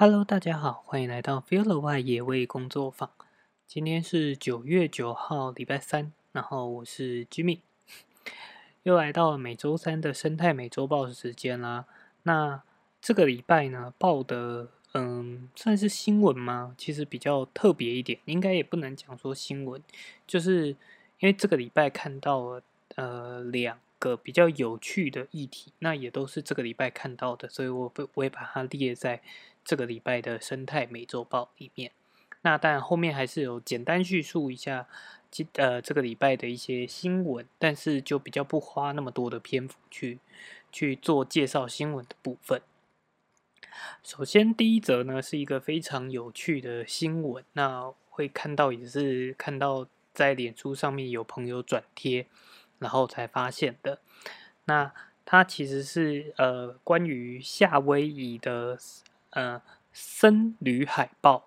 Hello，大家好，欢迎来到 Feel the 外野味工作坊。今天是九月九号，礼拜三，然后我是 Jimmy，又来到了每周三的生态美洲报时间啦。那这个礼拜呢，报的嗯，算是新闻吗？其实比较特别一点，应该也不能讲说新闻，就是因为这个礼拜看到了呃两个比较有趣的议题，那也都是这个礼拜看到的，所以我不我也把它列在。这个礼拜的生态美洲报里面，那当然后面还是有简单叙述一下，呃，这个礼拜的一些新闻，但是就比较不花那么多的篇幅去去做介绍新闻的部分。首先第一则呢是一个非常有趣的新闻，那会看到也是看到在脸书上面有朋友转贴，然后才发现的。那它其实是呃关于夏威夷的。呃，僧侣海豹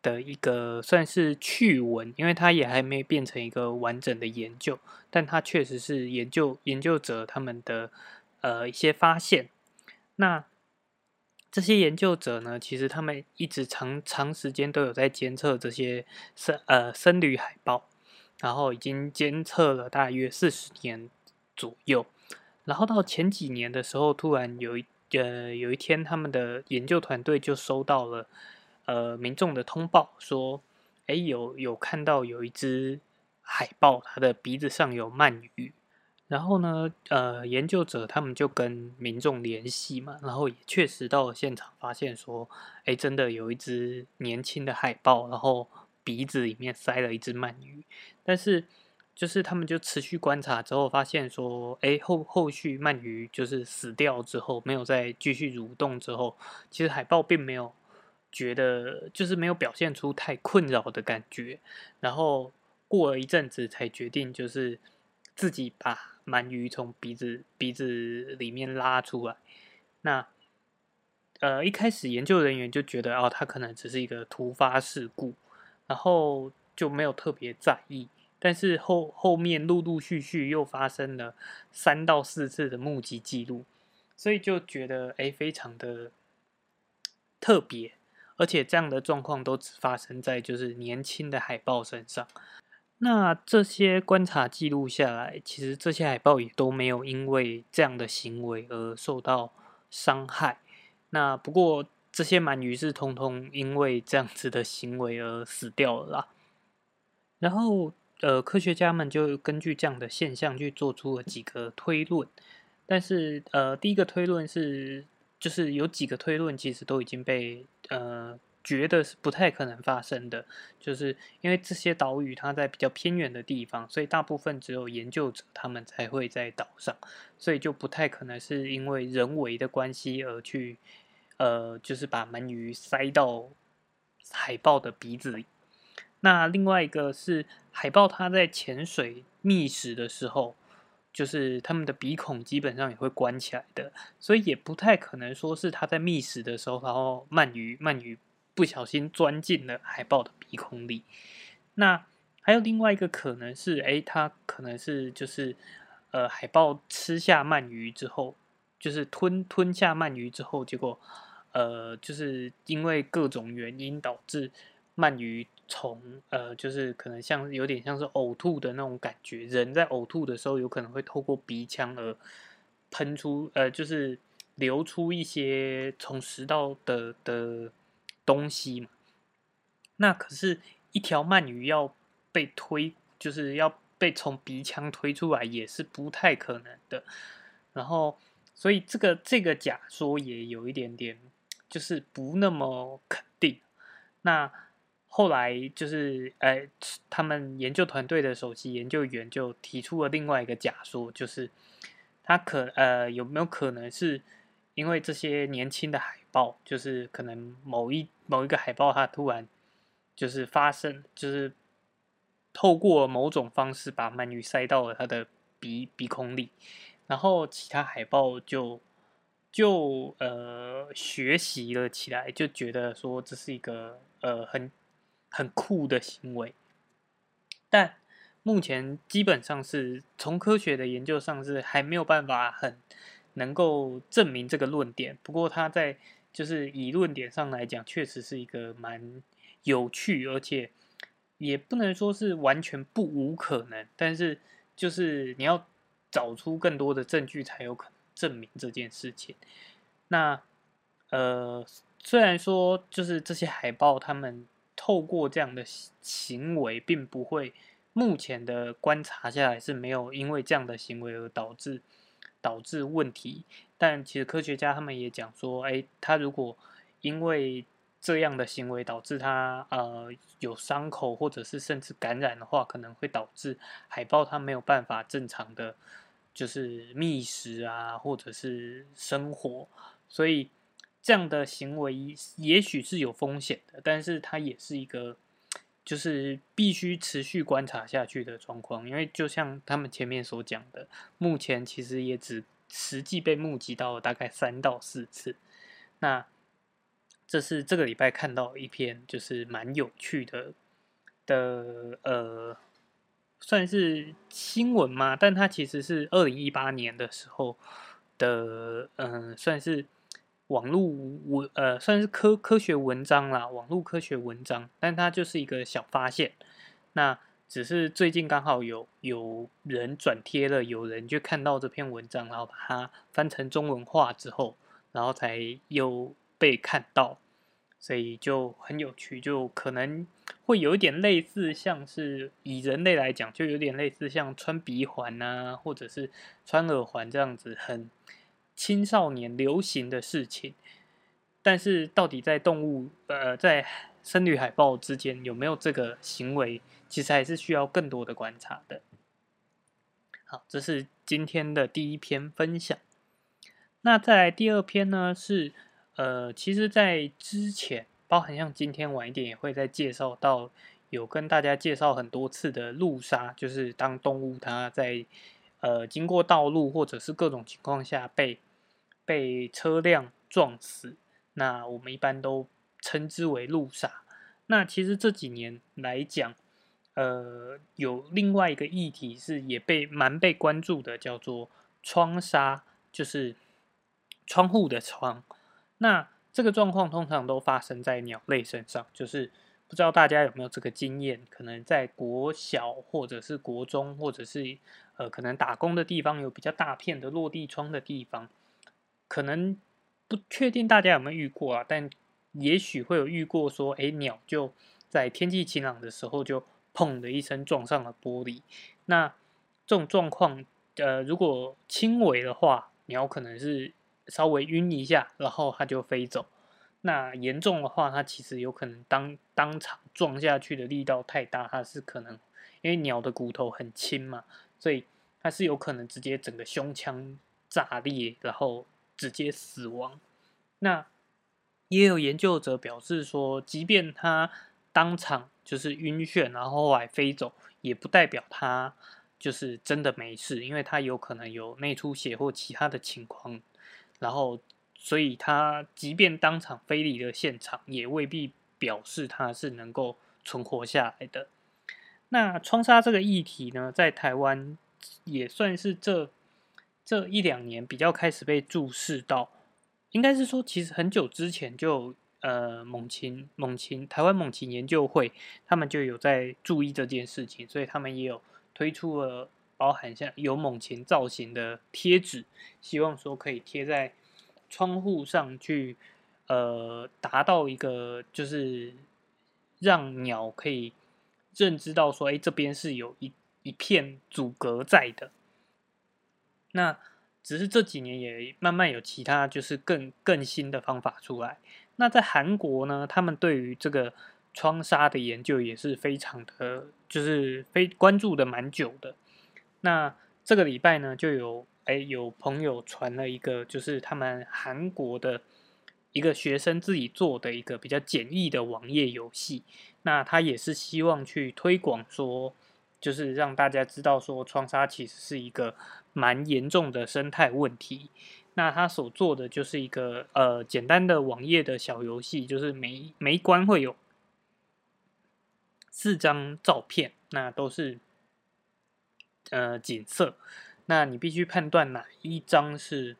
的一个算是趣闻，因为它也还没变成一个完整的研究，但它确实是研究研究者他们的呃一些发现。那这些研究者呢，其实他们一直长长时间都有在监测这些僧呃僧侣海豹，然后已经监测了大约四十年左右，然后到前几年的时候，突然有一。呃，有一天，他们的研究团队就收到了呃民众的通报，说，哎，有有看到有一只海豹，它的鼻子上有鳗鱼。然后呢，呃，研究者他们就跟民众联系嘛，然后也确实到了现场，发现说，哎，真的有一只年轻的海豹，然后鼻子里面塞了一只鳗鱼，但是。就是他们就持续观察之后，发现说，哎，后后续鳗鱼就是死掉之后，没有再继续蠕动之后，其实海豹并没有觉得，就是没有表现出太困扰的感觉。然后过了一阵子，才决定就是自己把鳗鱼从鼻子鼻子里面拉出来。那呃，一开始研究人员就觉得，哦，它可能只是一个突发事故，然后就没有特别在意。但是后后面陆陆续续又发生了三到四次的目击记录，所以就觉得哎，非常的特别，而且这样的状况都只发生在就是年轻的海豹身上。那这些观察记录下来，其实这些海豹也都没有因为这样的行为而受到伤害。那不过这些鳗鱼是通通因为这样子的行为而死掉了啦。然后。呃，科学家们就根据这样的现象去做出了几个推论，但是呃，第一个推论是，就是有几个推论其实都已经被呃觉得是不太可能发生的，就是因为这些岛屿它在比较偏远的地方，所以大部分只有研究者他们才会在岛上，所以就不太可能是因为人为的关系而去呃，就是把鳗鱼塞到海豹的鼻子里。那另外一个是海豹，它在潜水觅食的时候，就是它们的鼻孔基本上也会关起来的，所以也不太可能说是它在觅食的时候，然后鳗鱼鳗鱼不小心钻进了海豹的鼻孔里。那还有另外一个可能是，哎，它可能是就是呃海豹吃下鳗鱼之后，就是吞吞下鳗鱼之后，结果呃就是因为各种原因导致鳗鱼。从呃，就是可能像有点像是呕吐的那种感觉。人在呕吐的时候，有可能会透过鼻腔而喷出，呃，就是流出一些从食道的的东西嘛。那可是，一条鳗鱼要被推，就是要被从鼻腔推出来，也是不太可能的。然后，所以这个这个假说也有一点点，就是不那么肯定。那。后来就是，呃，他们研究团队的首席研究员就提出了另外一个假说，就是他可呃有没有可能是因为这些年轻的海豹，就是可能某一某一个海豹它突然就是发生，就是透过某种方式把鳗鱼塞到了它的鼻鼻孔里，然后其他海豹就就呃学习了起来，就觉得说这是一个呃很。很酷的行为，但目前基本上是从科学的研究上是还没有办法很能够证明这个论点。不过他在就是以论点上来讲，确实是一个蛮有趣，而且也不能说是完全不无可能，但是就是你要找出更多的证据才有可能证明这件事情。那呃，虽然说就是这些海报，他们透过这样的行为，并不会目前的观察下来是没有因为这样的行为而导致导致问题。但其实科学家他们也讲说，哎，他如果因为这样的行为导致他呃有伤口或者是甚至感染的话，可能会导致海豹它没有办法正常的就是觅食啊，或者是生活，所以这样的行为也许是有风险的，但是它也是一个就是必须持续观察下去的状况，因为就像他们前面所讲的，目前其实也只。实际被目击到了大概三到四次，那这是这个礼拜看到一篇就是蛮有趣的的呃，算是新闻嘛，但它其实是二零一八年的时候的，嗯，算是网络文呃，算是科科学文章啦，网络科学文章，但它就是一个小发现，那。只是最近刚好有有人转贴了，有人就看到这篇文章，然后把它翻成中文化之后，然后才又被看到，所以就很有趣，就可能会有一点类似，像是以人类来讲，就有点类似像穿鼻环啊，或者是穿耳环这样子很青少年流行的事情，但是到底在动物呃在僧侣海豹之间有没有这个行为？其实还是需要更多的观察的。好，这是今天的第一篇分享。那再来第二篇呢？是呃，其实，在之前，包含像今天晚一点也会再介绍到，有跟大家介绍很多次的路杀，就是当动物它在呃经过道路或者是各种情况下被被车辆撞死，那我们一般都称之为路杀。那其实这几年来讲，呃，有另外一个议题是也被蛮被关注的，叫做窗纱，就是窗户的窗。那这个状况通常都发生在鸟类身上，就是不知道大家有没有这个经验？可能在国小或者是国中，或者是呃，可能打工的地方有比较大片的落地窗的地方，可能不确定大家有没有遇过啊？但也许会有遇过，说哎，鸟就在天气晴朗的时候就。砰的一声撞上了玻璃，那这种状况，呃，如果轻微的话，鸟可能是稍微晕一下，然后它就飞走；那严重的话，它其实有可能当当场撞下去的力道太大，它是可能因为鸟的骨头很轻嘛，所以它是有可能直接整个胸腔炸裂，然后直接死亡。那也有研究者表示说，即便他当场就是晕眩，然后后来飞走，也不代表他就是真的没事，因为他有可能有内出血或其他的情况，然后所以他即便当场飞离了现场，也未必表示他是能够存活下来的。那窗纱这个议题呢，在台湾也算是这这一两年比较开始被注视到，应该是说其实很久之前就。呃，猛禽猛禽台湾猛禽研究会，他们就有在注意这件事情，所以他们也有推出了包含像有猛禽造型的贴纸，希望说可以贴在窗户上去，呃，达到一个就是让鸟可以认知到说，哎，这边是有一一片阻隔在的。那只是这几年也慢慢有其他就是更更新的方法出来。那在韩国呢，他们对于这个窗纱的研究也是非常的，就是非关注的蛮久的。那这个礼拜呢，就有哎有朋友传了一个，就是他们韩国的一个学生自己做的一个比较简易的网页游戏。那他也是希望去推广说，就是让大家知道说，窗纱其实是一个蛮严重的生态问题。那他所做的就是一个呃简单的网页的小游戏，就是每每一关会有四张照片，那都是呃景色，那你必须判断哪一张是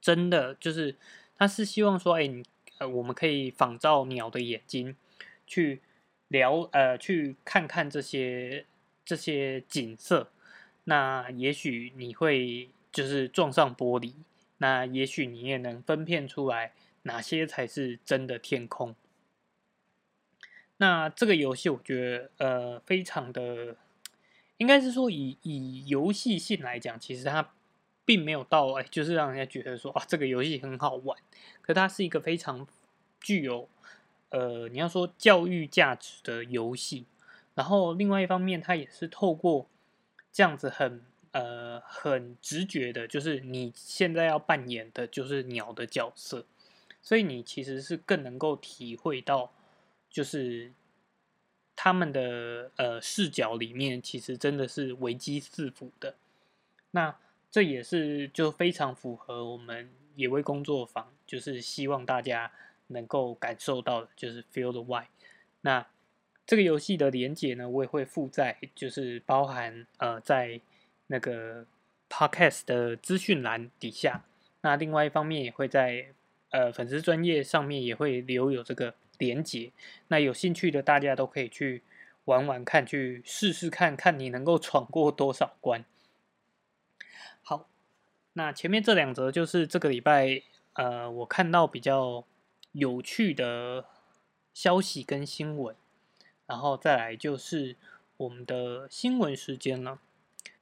真的，就是他是希望说，哎，你呃，我们可以仿照鸟的眼睛去聊，呃，去看看这些这些景色。那也许你会就是撞上玻璃，那也许你也能分辨出来哪些才是真的天空。那这个游戏我觉得呃非常的，应该是说以以游戏性来讲，其实它并没有到哎，就是让人家觉得说啊这个游戏很好玩。可它是一个非常具有呃你要说教育价值的游戏。然后另外一方面，它也是透过这样子很呃很直觉的，就是你现在要扮演的就是鸟的角色，所以你其实是更能够体会到。就是他们的呃视角里面，其实真的是危机四伏的。那这也是就非常符合我们野味工作坊，就是希望大家能够感受到的，就是 feel the why。那这个游戏的连接呢，我也会附在，就是包含呃在那个 podcast 的资讯栏底下。那另外一方面也会在呃粉丝专业上面也会留有这个。连接，那有兴趣的大家都可以去玩玩看，去试试看看你能够闯过多少关。好，那前面这两则就是这个礼拜呃我看到比较有趣的消息跟新闻，然后再来就是我们的新闻时间了。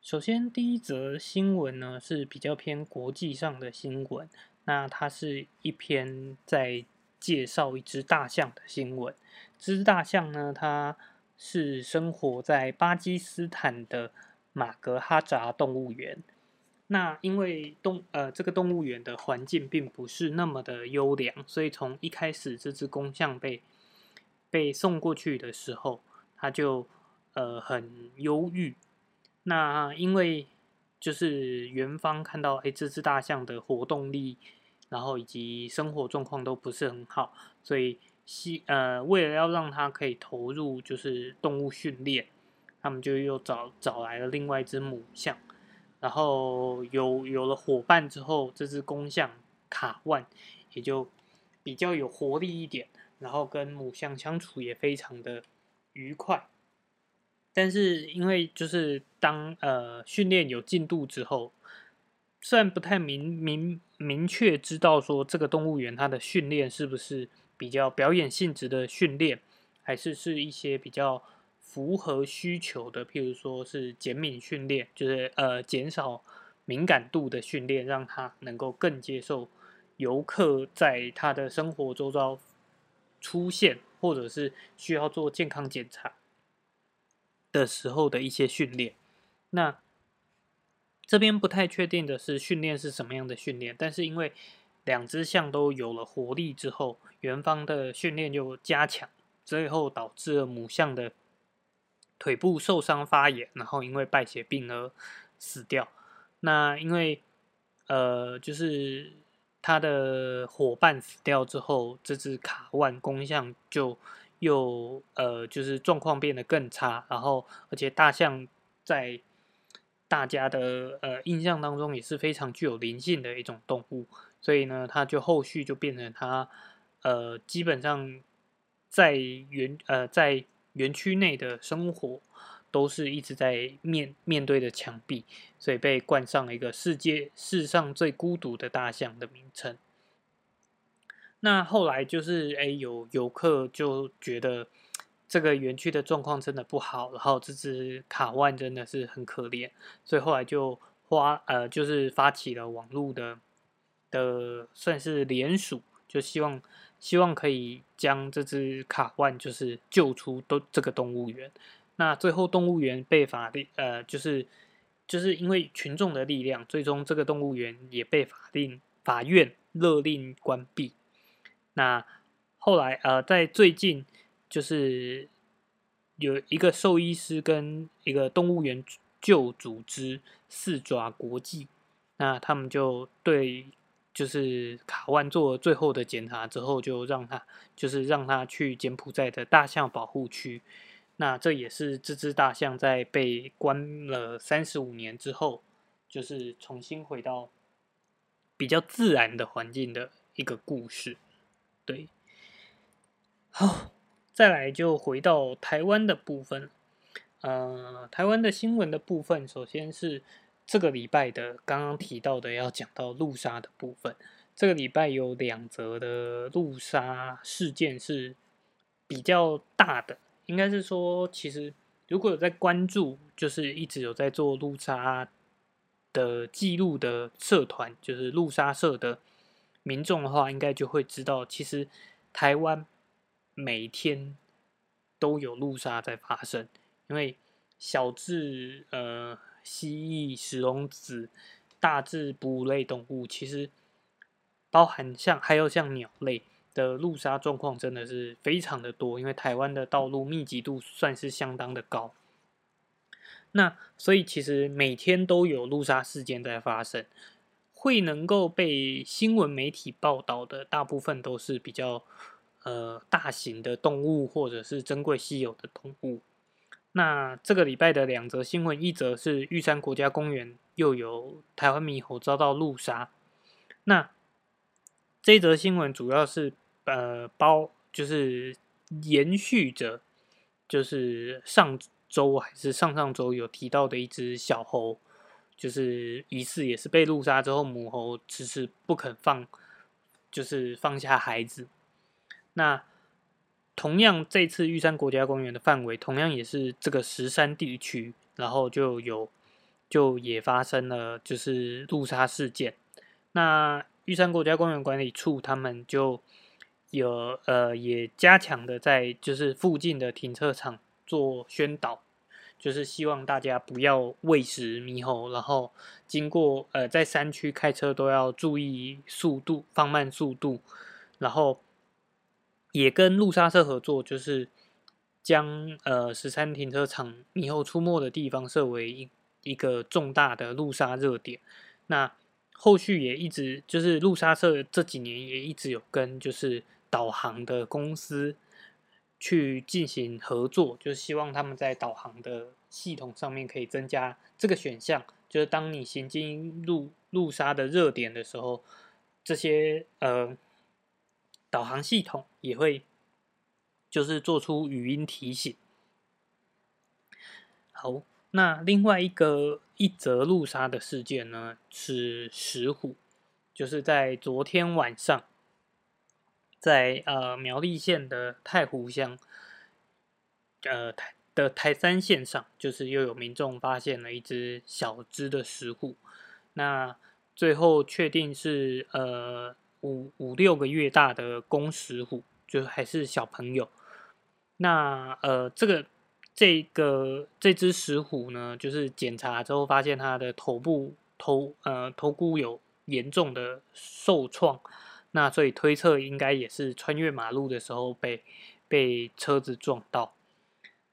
首先第一则新闻呢是比较偏国际上的新闻，那它是一篇在。介绍一只大象的新闻。这只大象呢，它是生活在巴基斯坦的马格哈扎动物园。那因为动呃这个动物园的环境并不是那么的优良，所以从一开始这只公象被被送过去的时候，他就呃很忧郁。那因为就是园方看到哎这只大象的活动力。然后以及生活状况都不是很好，所以希呃为了要让他可以投入就是动物训练，他们就又找找来了另外一只母象，然后有有了伙伴之后，这只公象卡万也就比较有活力一点，然后跟母象相处也非常的愉快。但是因为就是当呃训练有进度之后。虽然不太明明明确知道说这个动物园它的训练是不是比较表演性质的训练，还是是一些比较符合需求的，譬如说是减敏训练，就是呃减少敏感度的训练，让它能够更接受游客在他的生活周遭出现，或者是需要做健康检查的时候的一些训练。那这边不太确定的是训练是什么样的训练，但是因为两只象都有了活力之后，园方的训练就加强，最后导致了母象的腿部受伤发炎，然后因为败血病而死掉。那因为呃，就是他的伙伴死掉之后，这只卡万公象就又呃，就是状况变得更差，然后而且大象在。大家的呃印象当中也是非常具有灵性的一种动物，所以呢，它就后续就变成它呃基本上在园呃在园区内的生活都是一直在面面对的墙壁，所以被冠上了一个世界世上最孤独的大象的名称。那后来就是哎有游客就觉得。这个园区的状况真的不好，然后这只卡万真的是很可怜，所以后来就花呃，就是发起了网络的的算是联署，就希望希望可以将这只卡万就是救出都这个动物园。那最后动物园被法令呃，就是就是因为群众的力量，最终这个动物园也被法令法院勒令关闭。那后来呃，在最近。就是有一个兽医师跟一个动物园救组织四爪国际，那他们就对就是卡万做最后的检查之后，就让他就是让他去柬埔寨的大象保护区。那这也是这只大象在被关了三十五年之后，就是重新回到比较自然的环境的一个故事。对，好，再来就回到台湾的部分。呃，台湾的新闻的部分，首先是这个礼拜的刚刚提到的要讲到路杀的部分。这个礼拜有两则的路杀事件是比较大的，应该是说，其实如果有在关注，就是一直有在做路杀的记录的社团，就是路杀社的民众的话，应该就会知道，其实台湾每天都有路杀在发生。因为小至呃蜥蜴、石龙子，大至哺乳类动物，其实包含像还有像鸟类的路杀状况，真的是非常的多。因为台湾的道路密集度算是相当的高，那所以其实每天都有路杀事件在发生，会能够被新闻媒体报道的，大部分都是比较呃大型的动物或者是珍贵稀有的动物。那这个礼拜的两则新闻，一则是玉山国家公园又有台湾猕猴遭到路杀。那这则新闻主要是呃包就是延续着，就是上周还是上上周有提到的一只小猴，就是疑似也是被路杀之后，母猴迟迟不肯放，就是放下孩子。那同样，这次玉山国家公园的范围同样也是这个石山地区，然后就有就也发生了就是路杀事件。那玉山国家公园管理处他们就有呃也加强的在就是附近的停车场做宣导，就是希望大家不要喂食猕猴，然后经过呃在山区开车都要注意速度，放慢速度，然后。也跟路杀社合作，就是将呃十三停车场猕猴出没的地方设为一一个重大的路杀热点。那后续也一直就是路杀社这几年也一直有跟就是导航的公司去进行合作，就是希望他们在导航的系统上面可以增加这个选项，就是当你行经路路杀的热点的时候，这些呃。导航系统也会就是做出语音提醒。好，那另外一个一则路杀的事件呢，是石虎，就是在昨天晚上，在呃苗栗县的太湖乡，呃台的台三线上，就是又有民众发现了一只小只的石虎，那最后确定是呃。五五六个月大的公石虎，就还是小朋友。那呃，这个这个这只石虎呢，就是检查之后发现它的头部头呃头骨有严重的受创，那所以推测应该也是穿越马路的时候被被车子撞到。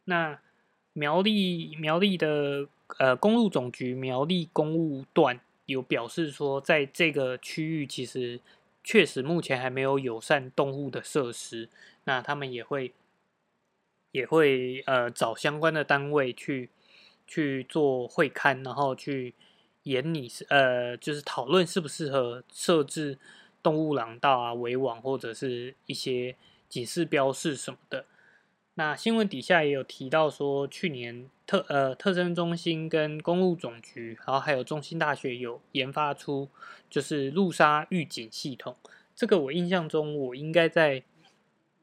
那苗栗苗栗的呃公路总局苗栗公务段有表示说，在这个区域其实。确实，目前还没有友善动物的设施。那他们也会也会呃找相关的单位去去做会刊，然后去研拟呃就是讨论适不适合设置动物廊道啊、围网或者是一些警示标示什么的。那新闻底下也有提到说，去年特呃特征中心跟公路总局，然后还有中心大学有研发出就是路杀预警系统。这个我印象中，我应该在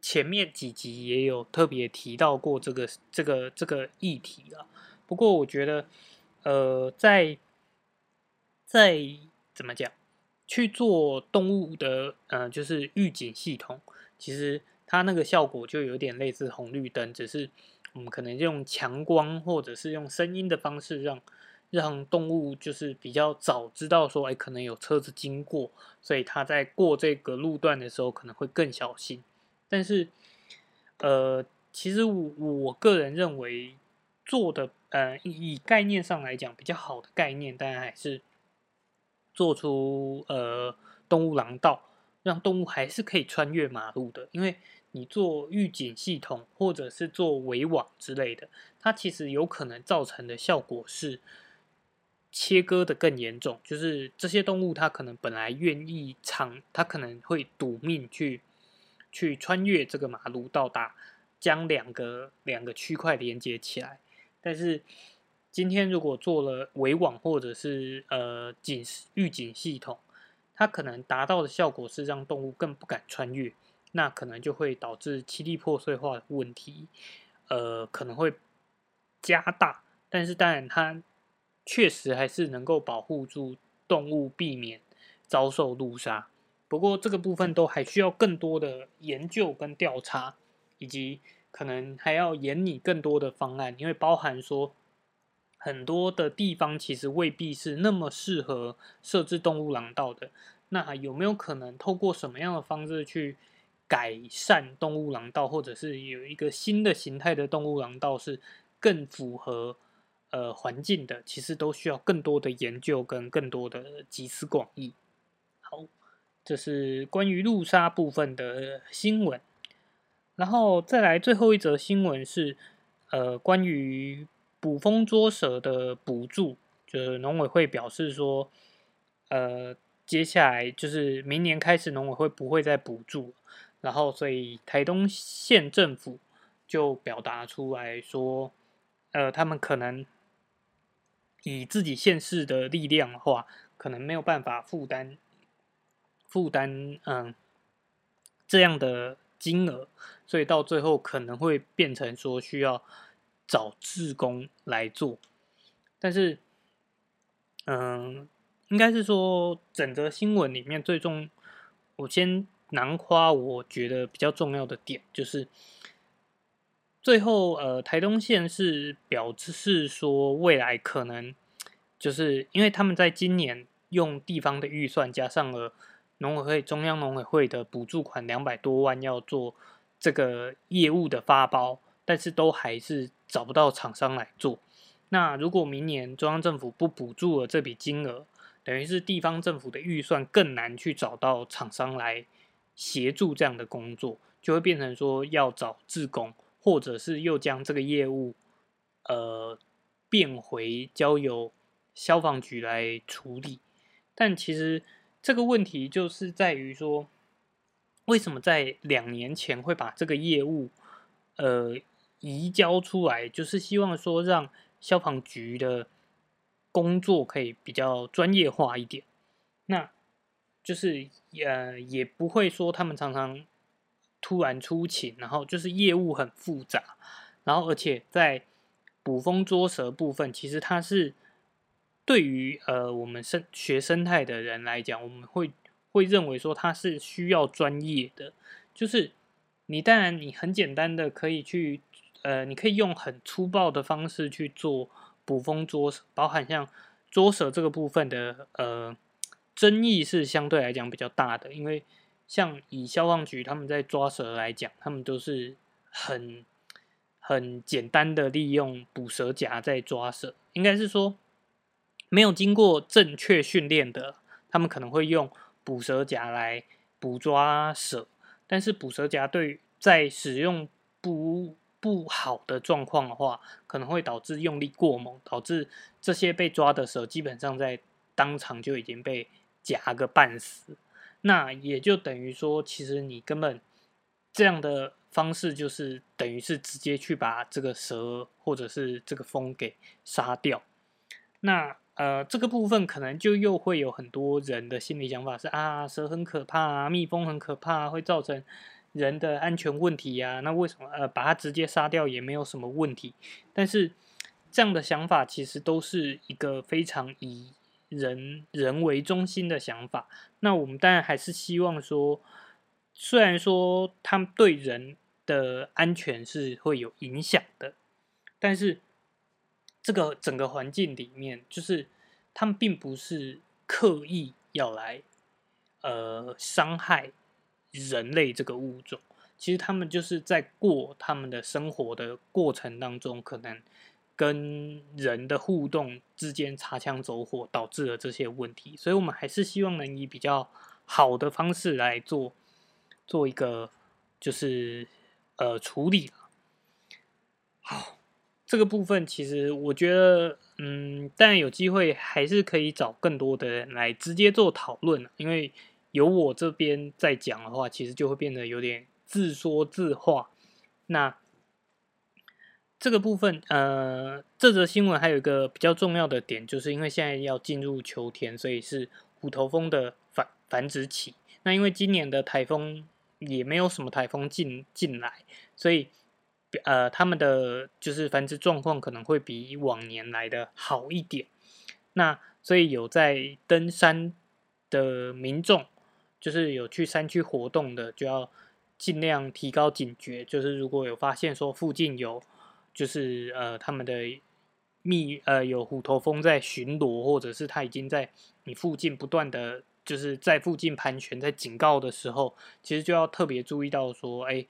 前面几集也有特别提到过这个这个这个议题了。不过我觉得，呃，在在怎么讲去做动物的呃就是预警系统，其实。它那个效果就有点类似红绿灯，只是我们可能用强光或者是用声音的方式，让让动物就是比较早知道说，哎，可能有车子经过，所以它在过这个路段的时候可能会更小心。但是，呃，其实我我个人认为做的，呃，以概念上来讲比较好的概念，当然还是做出呃动物廊道，让动物还是可以穿越马路的，因为。你做预警系统，或者是做围网之类的，它其实有可能造成的效果是，切割的更严重，就是这些动物它可能本来愿意长，它可能会赌命去去穿越这个马路，到达将两个两个区块连接起来。但是今天如果做了围网或者是呃警预警系统，它可能达到的效果是让动物更不敢穿越，那可能就会导致栖地破碎化的问题，呃，可能会加大。但是当然它。确实还是能够保护住动物，避免遭受路杀。不过这个部分都还需要更多的研究跟调查，以及可能还要研拟更多的方案，因为包含说很多的地方其实未必是那么适合设置动物廊道的。那有没有可能透过什么样的方式去改善动物廊道，或者是有一个新的形态的动物廊道是更符合？呃，环境的其实都需要更多的研究跟更多的集思广益。好，这是关于路杀部分的新闻。然后再来最后一则新闻是，呃，关于捕风捉蛇的补助，就是农委会表示说，呃，接下来就是明年开始农委会不会再补助，然后所以台东县政府就表达出来说，呃，他们可能。以自己县市的力量的话，可能没有办法负担负担嗯这样的金额，所以到最后可能会变成说需要找志工来做。但是，嗯，应该是说整则新闻里面最终，我先囊括我觉得比较重要的点，就是最后呃台东县是表示说未来可能。就是因为他们在今年用地方的预算加上了农委会中央农委会的补助款两百多万要做这个业务的发包，但是都还是找不到厂商来做。那如果明年中央政府不补助了这笔金额，等于是地方政府的预算更难去找到厂商来协助这样的工作，就会变成说要找自工，或者是又将这个业务呃变回交由。消防局来处理，但其实这个问题就是在于说，为什么在两年前会把这个业务呃移交出来，就是希望说让消防局的工作可以比较专业化一点，那就是呃也不会说他们常常突然出勤，然后就是业务很复杂，然后而且在捕风捉蛇部分，其实它是。对于呃我们生学生态的人来讲，我们会会认为说它是需要专业的，就是你当然你很简单的可以去呃，你可以用很粗暴的方式去做捕风捉蛇，包含像捉蛇这个部分的呃争议是相对来讲比较大的，因为像以消防局他们在抓蛇来讲，他们都是很很简单的利用捕蛇夹在抓蛇，应该是说。没有经过正确训练的，他们可能会用捕蛇夹来捕抓蛇，但是捕蛇夹对在使用不不好的状况的话，可能会导致用力过猛，导致这些被抓的蛇基本上在当场就已经被夹个半死。那也就等于说，其实你根本这样的方式就是等于是直接去把这个蛇或者是这个蜂给杀掉。那呃，这个部分可能就又会有很多人的心理想法是啊，蛇很可怕，蜜蜂很可怕，会造成人的安全问题呀。那为什么呃把它直接杀掉也没有什么问题？但是这样的想法其实都是一个非常以人人为中心的想法。那我们当然还是希望说，虽然说他们对人的安全是会有影响的，但是。这个整个环境里面，就是他们并不是刻意要来，呃，伤害人类这个物种。其实他们就是在过他们的生活的过程当中，可能跟人的互动之间擦枪走火，导致了这些问题。所以，我们还是希望能以比较好的方式来做，做一个就是呃处理好。这个部分其实我觉得，嗯，但有机会还是可以找更多的人来直接做讨论，因为有我这边在讲的话，其实就会变得有点自说自话。那这个部分，呃，这则新闻还有一个比较重要的点，就是因为现在要进入秋天，所以是虎头蜂的繁繁殖期。那因为今年的台风也没有什么台风进进来，所以呃，他们的就是繁殖状况可能会比往年来的好一点。那所以有在登山的民众，就是有去山区活动的，就要尽量提高警觉。就是如果有发现说附近有，就是呃他们的蜜呃有虎头蜂在巡逻，或者是它已经在你附近不断的。就是在附近盘旋，在警告的时候，其实就要特别注意到说，哎，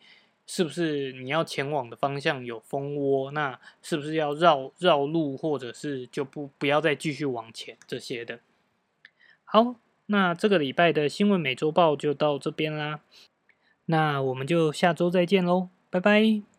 是不是你要前往的方向有蜂窝？那是不是要绕绕路，或者是就不不要再继续往前这些的？好，那这个礼拜的新闻每周报就到这边啦，那我们就下周再见喽，拜拜。